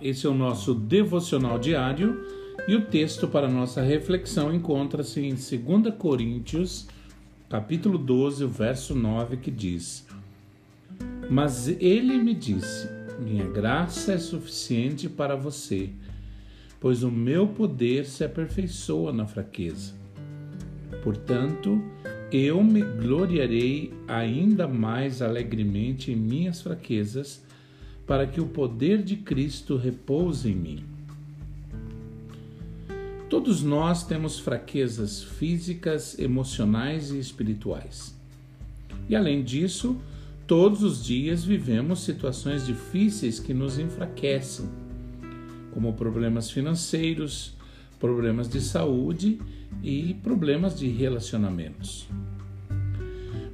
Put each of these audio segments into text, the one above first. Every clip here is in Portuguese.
esse é o nosso devocional diário e o texto para nossa reflexão encontra-se em 2 Coríntios, capítulo 12, verso 9, que diz: Mas ele me disse: Minha graça é suficiente para você, pois o meu poder se aperfeiçoa na fraqueza. Portanto, eu me gloriarei ainda mais alegremente em minhas fraquezas, para que o poder de Cristo repouse em mim. Todos nós temos fraquezas físicas, emocionais e espirituais. E além disso, todos os dias vivemos situações difíceis que nos enfraquecem, como problemas financeiros, problemas de saúde e problemas de relacionamentos.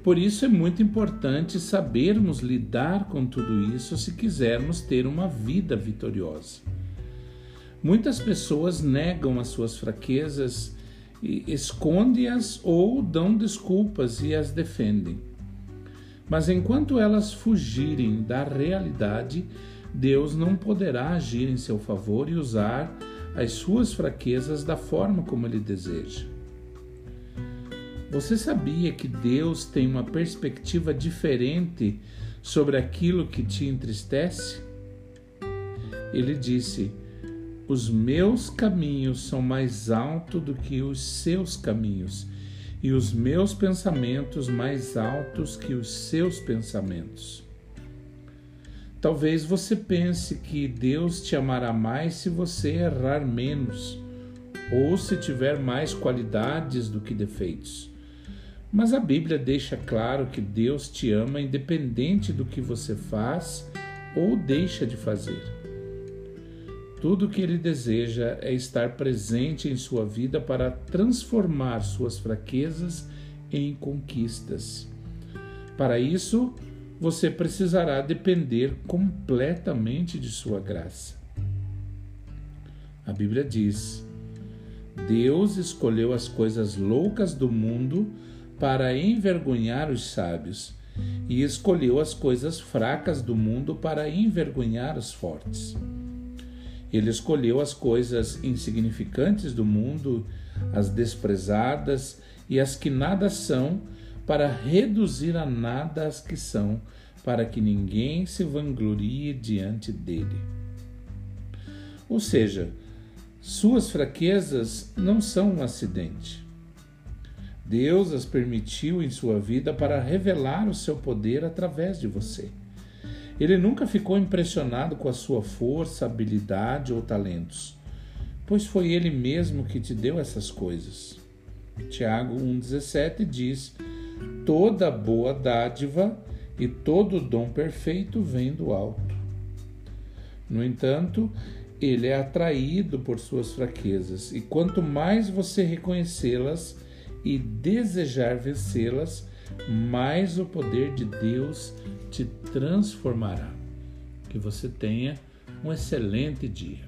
Por isso é muito importante sabermos lidar com tudo isso se quisermos ter uma vida vitoriosa. Muitas pessoas negam as suas fraquezas e escondem-as ou dão desculpas e as defendem. Mas enquanto elas fugirem da realidade, Deus não poderá agir em seu favor e usar as suas fraquezas da forma como ele deseja. Você sabia que Deus tem uma perspectiva diferente sobre aquilo que te entristece? Ele disse: Os meus caminhos são mais altos do que os seus caminhos, e os meus pensamentos mais altos que os seus pensamentos. Talvez você pense que Deus te amará mais se você errar menos ou se tiver mais qualidades do que defeitos. Mas a Bíblia deixa claro que Deus te ama independente do que você faz ou deixa de fazer. Tudo o que Ele deseja é estar presente em sua vida para transformar suas fraquezas em conquistas. Para isso, você precisará depender completamente de sua graça. A Bíblia diz: Deus escolheu as coisas loucas do mundo para envergonhar os sábios, e escolheu as coisas fracas do mundo para envergonhar os fortes. Ele escolheu as coisas insignificantes do mundo, as desprezadas e as que nada são, para reduzir a nada as que são, para que ninguém se vanglorie diante dele. Ou seja, suas fraquezas não são um acidente. Deus as permitiu em sua vida para revelar o seu poder através de você. Ele nunca ficou impressionado com a sua força, habilidade ou talentos, pois foi Ele mesmo que te deu essas coisas. Tiago 1,17 diz: Toda boa dádiva e todo dom perfeito vem do alto. No entanto, ele é atraído por suas fraquezas, e quanto mais você reconhecê-las e desejar vencê-las, mais o poder de Deus te transformará. Que você tenha um excelente dia.